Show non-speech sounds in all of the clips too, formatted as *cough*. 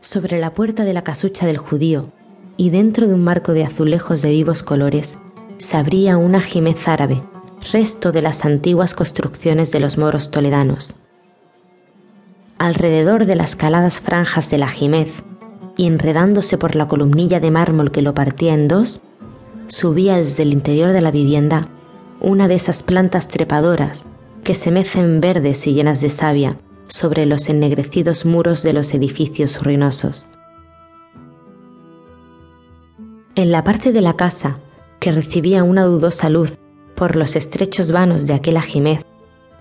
Sobre la puerta de la casucha del judío y dentro de un marco de azulejos de vivos colores se abría una jimez árabe, resto de las antiguas construcciones de los moros toledanos. Alrededor de las caladas franjas de la jimez y enredándose por la columnilla de mármol que lo partía en dos, subía desde el interior de la vivienda una de esas plantas trepadoras que se mecen verdes y llenas de savia sobre los ennegrecidos muros de los edificios ruinosos. En la parte de la casa que recibía una dudosa luz por los estrechos vanos de aquel ajimez,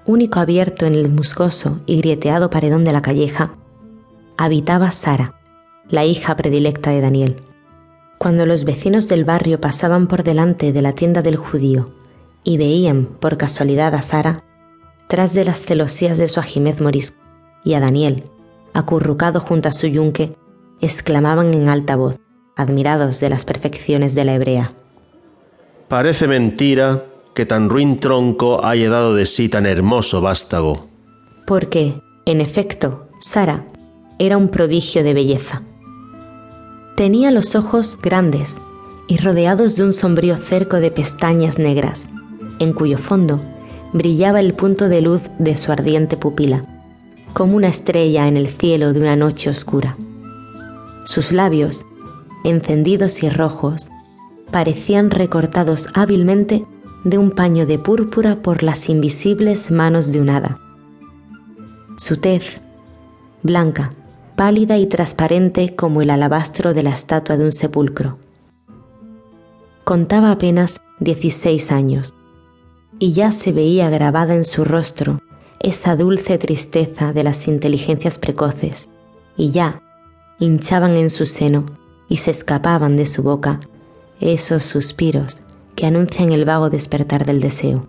único abierto en el musgoso y grieteado paredón de la calleja, habitaba Sara, la hija predilecta de Daniel. Cuando los vecinos del barrio pasaban por delante de la tienda del judío y veían por casualidad a Sara, tras de las celosías de su ajimez morisco, y a Daniel, acurrucado junto a su yunque, exclamaban en alta voz, admirados de las perfecciones de la hebrea. Parece mentira que tan ruin tronco haya dado de sí tan hermoso vástago. Porque, en efecto, Sara era un prodigio de belleza. Tenía los ojos grandes y rodeados de un sombrío cerco de pestañas negras, en cuyo fondo brillaba el punto de luz de su ardiente pupila, como una estrella en el cielo de una noche oscura. Sus labios, encendidos y rojos, parecían recortados hábilmente de un paño de púrpura por las invisibles manos de un hada. Su tez, blanca, pálida y transparente como el alabastro de la estatua de un sepulcro. Contaba apenas 16 años y ya se veía grabada en su rostro esa dulce tristeza de las inteligencias precoces y ya hinchaban en su seno y se escapaban de su boca esos suspiros que anuncian el vago despertar del deseo.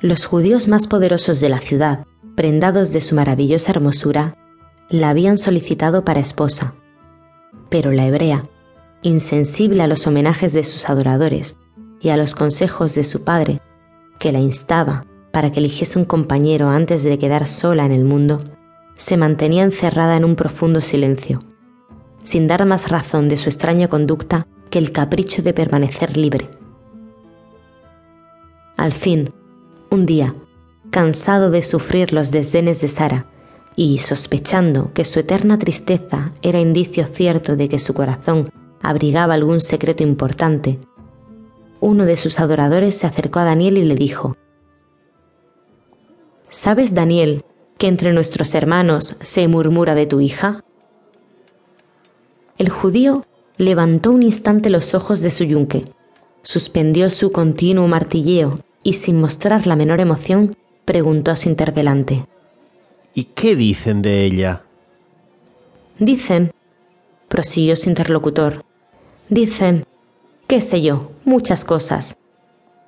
Los judíos más poderosos de la ciudad, prendados de su maravillosa hermosura, la habían solicitado para esposa. Pero la hebrea, insensible a los homenajes de sus adoradores y a los consejos de su padre, que la instaba para que eligiese un compañero antes de quedar sola en el mundo, se mantenía encerrada en un profundo silencio, sin dar más razón de su extraña conducta que el capricho de permanecer libre. Al fin, un día, cansado de sufrir los desdenes de Sara y sospechando que su eterna tristeza era indicio cierto de que su corazón abrigaba algún secreto importante, uno de sus adoradores se acercó a Daniel y le dijo, ¿Sabes, Daniel, que entre nuestros hermanos se murmura de tu hija? El judío levantó un instante los ojos de su yunque, suspendió su continuo martilleo y sin mostrar la menor emoción preguntó a su interpelante. ¿Y qué dicen de ella? Dicen, prosiguió su interlocutor, dicen, qué sé yo, muchas cosas.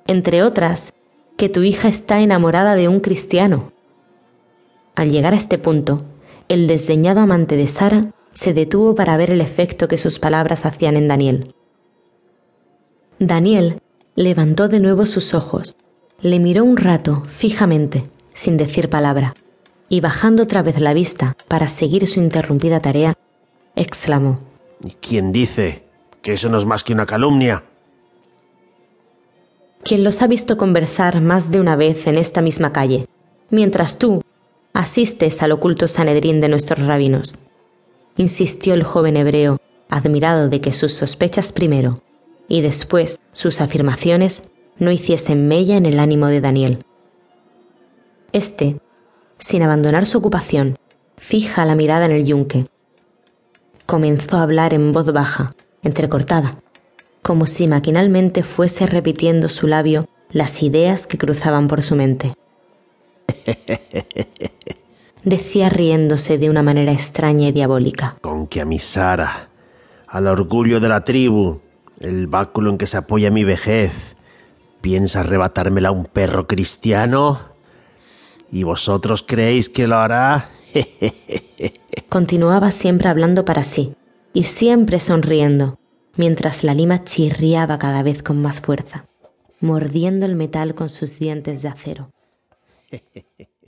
Entre otras, que tu hija está enamorada de un cristiano. Al llegar a este punto, el desdeñado amante de Sara se detuvo para ver el efecto que sus palabras hacían en Daniel. Daniel levantó de nuevo sus ojos, le miró un rato fijamente, sin decir palabra, y bajando otra vez la vista para seguir su interrumpida tarea, exclamó. ¿Y quién dice que eso no es más que una calumnia? Quien los ha visto conversar más de una vez en esta misma calle, mientras tú asistes al oculto Sanedrín de nuestros rabinos insistió el joven hebreo, admirado de que sus sospechas primero y después sus afirmaciones no hiciesen mella en el ánimo de Daniel. Este, sin abandonar su ocupación, fija la mirada en el yunque. Comenzó a hablar en voz baja, entrecortada, como si maquinalmente fuese repitiendo su labio las ideas que cruzaban por su mente. *laughs* decía riéndose de una manera extraña y diabólica. Con que a mi Sara, al orgullo de la tribu, el báculo en que se apoya mi vejez, piensa arrebatármela un perro cristiano. ¿Y vosotros creéis que lo hará? *laughs* Continuaba siempre hablando para sí, y siempre sonriendo, mientras la lima chirriaba cada vez con más fuerza, mordiendo el metal con sus dientes de acero. *laughs*